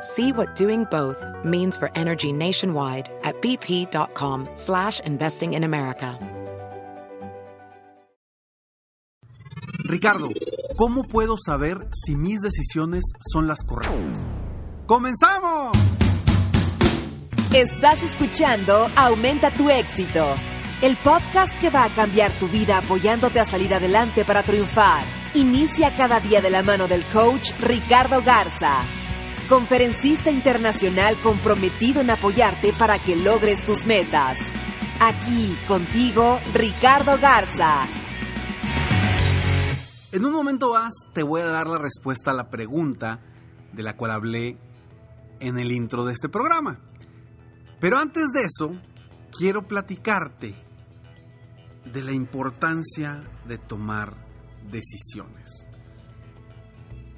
See what doing both means for energy nationwide at bp.com slash investing in America. Ricardo, ¿cómo puedo saber si mis decisiones son las correctas? ¡Comenzamos! Estás escuchando Aumenta tu éxito, el podcast que va a cambiar tu vida apoyándote a salir adelante para triunfar. Inicia cada día de la mano del coach Ricardo Garza conferencista internacional comprometido en apoyarte para que logres tus metas. Aquí contigo, Ricardo Garza. En un momento más te voy a dar la respuesta a la pregunta de la cual hablé en el intro de este programa. Pero antes de eso, quiero platicarte de la importancia de tomar decisiones.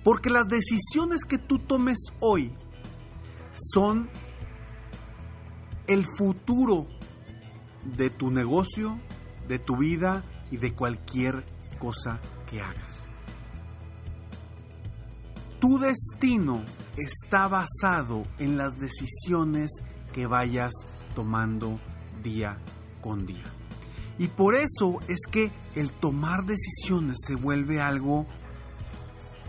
Porque las decisiones que tú tomes hoy son el futuro de tu negocio, de tu vida y de cualquier cosa que hagas. Tu destino está basado en las decisiones que vayas tomando día con día. Y por eso es que el tomar decisiones se vuelve algo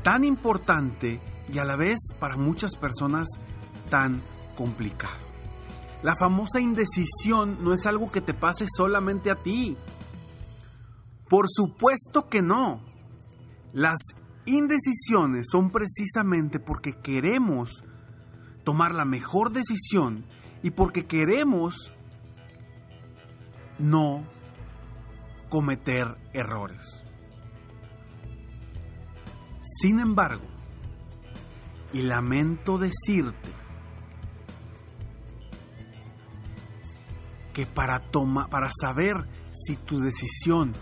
tan importante y a la vez para muchas personas tan complicado. La famosa indecisión no es algo que te pase solamente a ti. Por supuesto que no. Las indecisiones son precisamente porque queremos tomar la mejor decisión y porque queremos no cometer errores. Sin embargo, y lamento decirte que para, para saber si tu decisión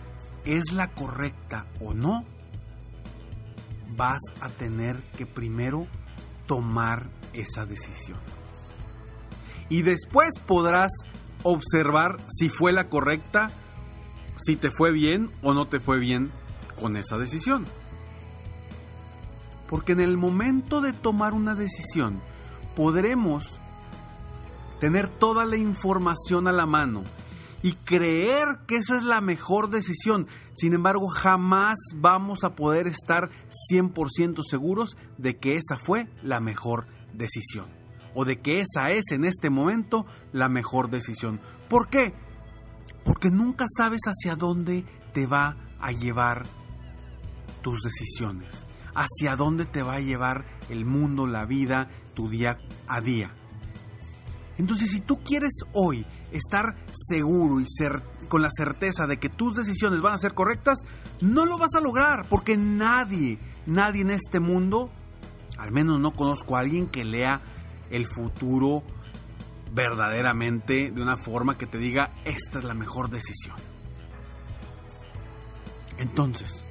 es la correcta o no, vas a tener que primero tomar esa decisión. Y después podrás observar si fue la correcta, si te fue bien o no te fue bien con esa decisión. Porque en el momento de tomar una decisión podremos tener toda la información a la mano y creer que esa es la mejor decisión. Sin embargo, jamás vamos a poder estar 100% seguros de que esa fue la mejor decisión. O de que esa es en este momento la mejor decisión. ¿Por qué? Porque nunca sabes hacia dónde te va a llevar tus decisiones hacia dónde te va a llevar el mundo, la vida, tu día a día. Entonces, si tú quieres hoy estar seguro y con la certeza de que tus decisiones van a ser correctas, no lo vas a lograr porque nadie, nadie en este mundo, al menos no conozco a alguien que lea el futuro verdaderamente de una forma que te diga, esta es la mejor decisión. Entonces,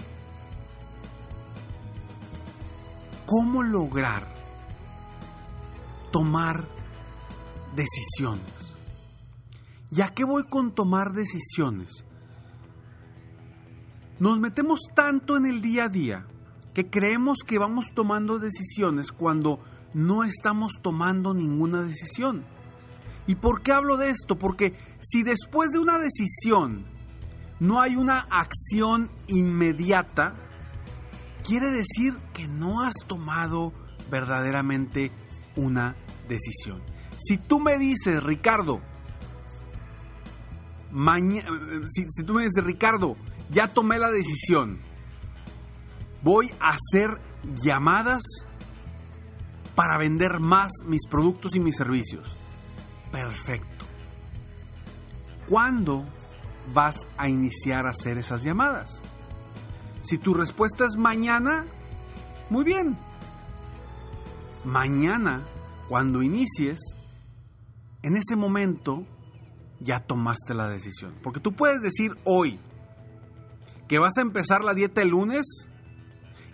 cómo lograr tomar decisiones. ¿Ya qué voy con tomar decisiones? Nos metemos tanto en el día a día que creemos que vamos tomando decisiones cuando no estamos tomando ninguna decisión. ¿Y por qué hablo de esto? Porque si después de una decisión no hay una acción inmediata, quiere decir que no has tomado verdaderamente una decisión. Si tú me dices, Ricardo, si, si tú me dices, Ricardo, ya tomé la decisión, voy a hacer llamadas para vender más mis productos y mis servicios. Perfecto. ¿Cuándo vas a iniciar a hacer esas llamadas? Si tu respuesta es mañana, muy bien. Mañana, cuando inicies, en ese momento ya tomaste la decisión. Porque tú puedes decir hoy que vas a empezar la dieta el lunes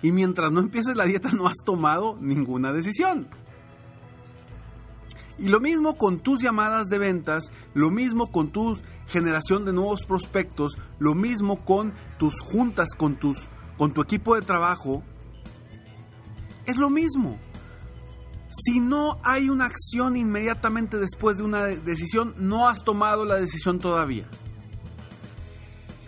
y mientras no empieces la dieta no has tomado ninguna decisión. Y lo mismo con tus llamadas de ventas, lo mismo con tu generación de nuevos prospectos, lo mismo con tus juntas con tus con tu equipo de trabajo. Es lo mismo. Si no hay una acción inmediatamente después de una decisión, no has tomado la decisión todavía.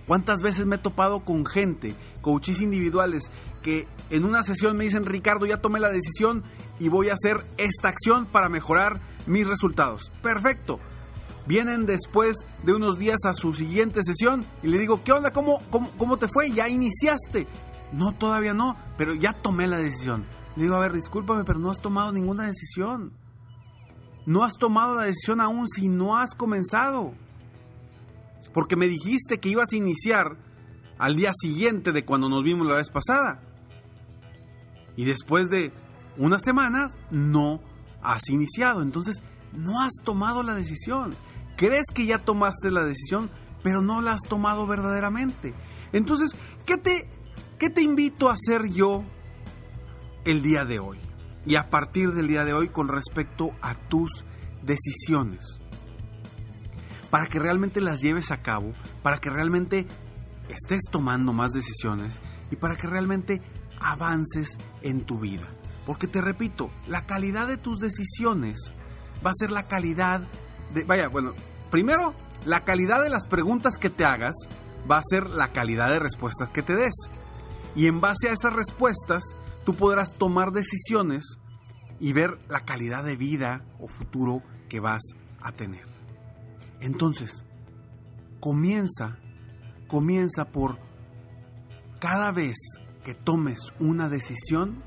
¿Cuántas veces me he topado con gente, coaches individuales, que en una sesión me dicen, Ricardo, ya tomé la decisión y voy a hacer esta acción para mejorar mis resultados? Perfecto. Vienen después de unos días a su siguiente sesión y le digo, ¿qué onda? ¿Cómo, cómo, cómo te fue? ¿Ya iniciaste? No, todavía no, pero ya tomé la decisión. Le digo, a ver, discúlpame, pero no has tomado ninguna decisión. No has tomado la decisión aún si no has comenzado. Porque me dijiste que ibas a iniciar al día siguiente de cuando nos vimos la vez pasada. Y después de unas semanas no has iniciado. Entonces no has tomado la decisión. Crees que ya tomaste la decisión, pero no la has tomado verdaderamente. Entonces, ¿qué te, qué te invito a hacer yo el día de hoy? Y a partir del día de hoy con respecto a tus decisiones. Para que realmente las lleves a cabo, para que realmente estés tomando más decisiones y para que realmente avances en tu vida. Porque te repito, la calidad de tus decisiones va a ser la calidad de... Vaya, bueno, primero, la calidad de las preguntas que te hagas va a ser la calidad de respuestas que te des. Y en base a esas respuestas, tú podrás tomar decisiones y ver la calidad de vida o futuro que vas a tener. Entonces, comienza, comienza por cada vez que tomes una decisión,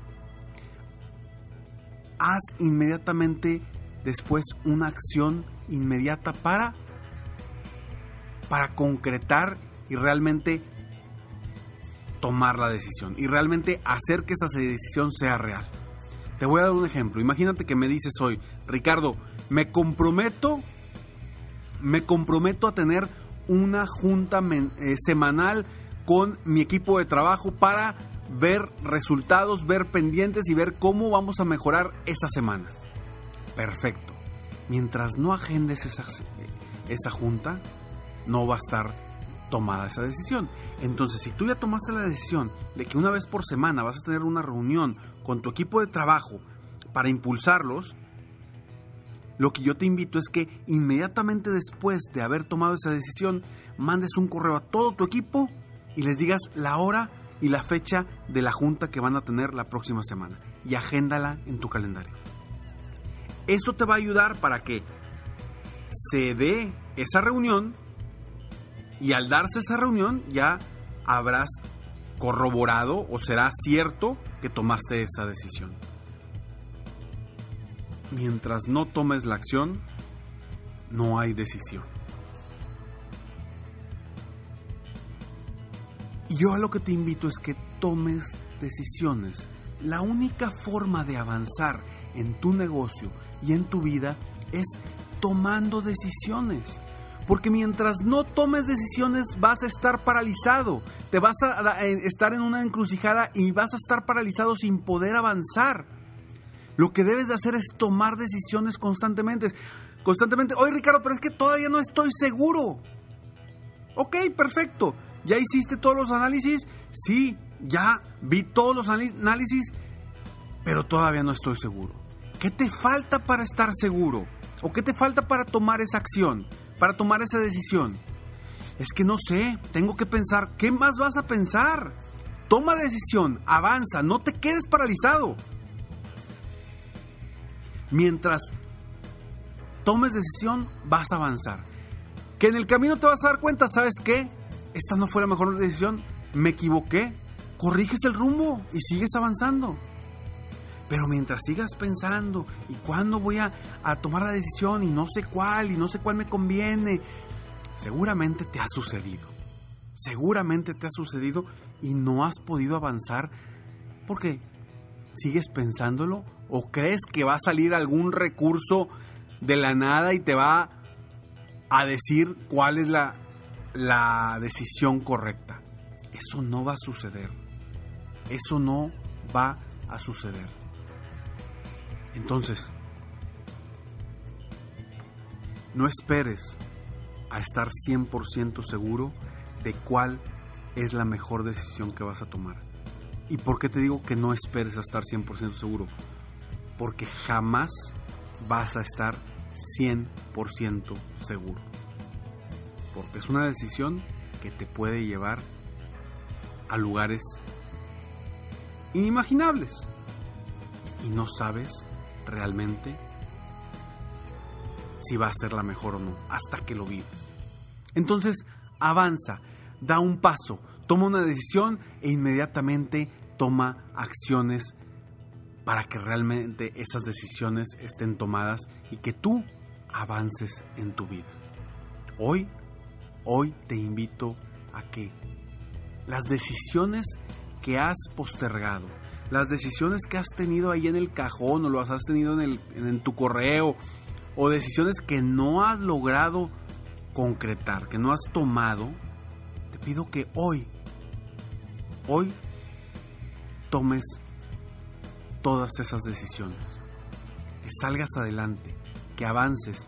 haz inmediatamente después una acción inmediata para para concretar y realmente tomar la decisión y realmente hacer que esa decisión sea real. Te voy a dar un ejemplo. Imagínate que me dices hoy, Ricardo, me comprometo me comprometo a tener una junta eh, semanal con mi equipo de trabajo para ver resultados, ver pendientes y ver cómo vamos a mejorar esa semana. Perfecto. Mientras no agendes esa, esa junta, no va a estar tomada esa decisión. Entonces, si tú ya tomaste la decisión de que una vez por semana vas a tener una reunión con tu equipo de trabajo para impulsarlos, lo que yo te invito es que inmediatamente después de haber tomado esa decisión, mandes un correo a todo tu equipo y les digas la hora y la fecha de la junta que van a tener la próxima semana y agéndala en tu calendario. Esto te va a ayudar para que se dé esa reunión y al darse esa reunión ya habrás corroborado o será cierto que tomaste esa decisión. Mientras no tomes la acción, no hay decisión. Y yo a lo que te invito es que tomes decisiones. La única forma de avanzar en tu negocio y en tu vida es tomando decisiones. Porque mientras no tomes decisiones vas a estar paralizado, te vas a estar en una encrucijada y vas a estar paralizado sin poder avanzar. Lo que debes de hacer es tomar decisiones constantemente. Constantemente, oye Ricardo, pero es que todavía no estoy seguro. Ok, perfecto. ¿Ya hiciste todos los análisis? Sí, ya vi todos los análisis, pero todavía no estoy seguro. ¿Qué te falta para estar seguro? ¿O qué te falta para tomar esa acción? Para tomar esa decisión. Es que no sé, tengo que pensar, ¿qué más vas a pensar? Toma decisión, avanza, no te quedes paralizado. Mientras tomes decisión, vas a avanzar. Que en el camino te vas a dar cuenta, ¿sabes qué? Esta no fue la mejor decisión, me equivoqué. Corriges el rumbo y sigues avanzando. Pero mientras sigas pensando, ¿y cuándo voy a, a, tomar la decisión? Y no sé cuál, y no sé cuál me conviene. Seguramente te ha sucedido. Seguramente te ha sucedido y no has podido avanzar porque sigues pensándolo o crees que va a salir algún recurso de la nada y te va a decir cuál es la, la decisión correcta. Eso no va a suceder. Eso no va a suceder. Entonces, no esperes a estar 100% seguro de cuál es la mejor decisión que vas a tomar. ¿Y por qué te digo que no esperes a estar 100% seguro? Porque jamás vas a estar 100% seguro. Porque es una decisión que te puede llevar a lugares inimaginables. Y no sabes realmente si va a ser la mejor o no, hasta que lo vives. Entonces, avanza, da un paso, toma una decisión e inmediatamente toma acciones para que realmente esas decisiones estén tomadas y que tú avances en tu vida. Hoy, hoy te invito a que las decisiones que has postergado, las decisiones que has tenido ahí en el cajón o las has tenido en, tu correo o decisiones que no has logrado concretar, que no has tomado, te pido que hoy, hoy tomes todas esas decisiones, que salgas adelante, que avances,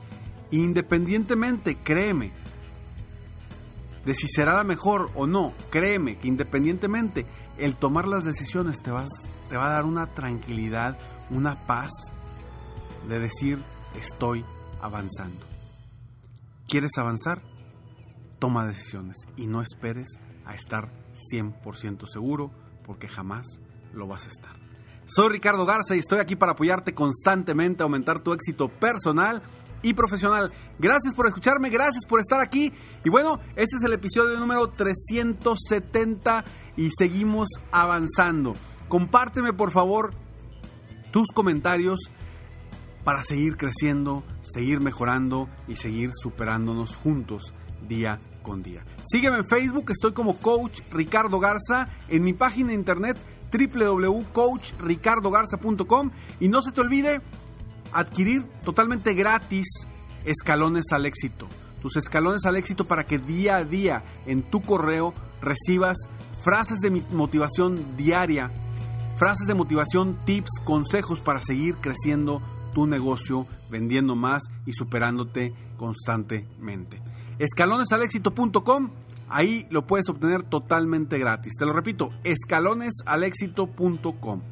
independientemente, créeme, de si será la mejor o no, créeme que independientemente el tomar las decisiones te, vas, te va a dar una tranquilidad, una paz de decir estoy avanzando. ¿Quieres avanzar? Toma decisiones y no esperes a estar 100% seguro porque jamás lo vas a estar. Soy Ricardo Garza y estoy aquí para apoyarte constantemente a aumentar tu éxito personal y profesional. Gracias por escucharme, gracias por estar aquí. Y bueno, este es el episodio número 370 y seguimos avanzando. Compárteme por favor tus comentarios para seguir creciendo, seguir mejorando y seguir superándonos juntos día con día. Sígueme en Facebook, estoy como Coach Ricardo Garza, en mi página de internet www.coachricardogarza.com y no se te olvide adquirir totalmente gratis escalones al éxito. Tus escalones al éxito para que día a día en tu correo recibas frases de motivación diaria, frases de motivación, tips, consejos para seguir creciendo tu negocio, vendiendo más y superándote constantemente. Escalonesalexito.com, ahí lo puedes obtener totalmente gratis. Te lo repito, escalonesalexito.com.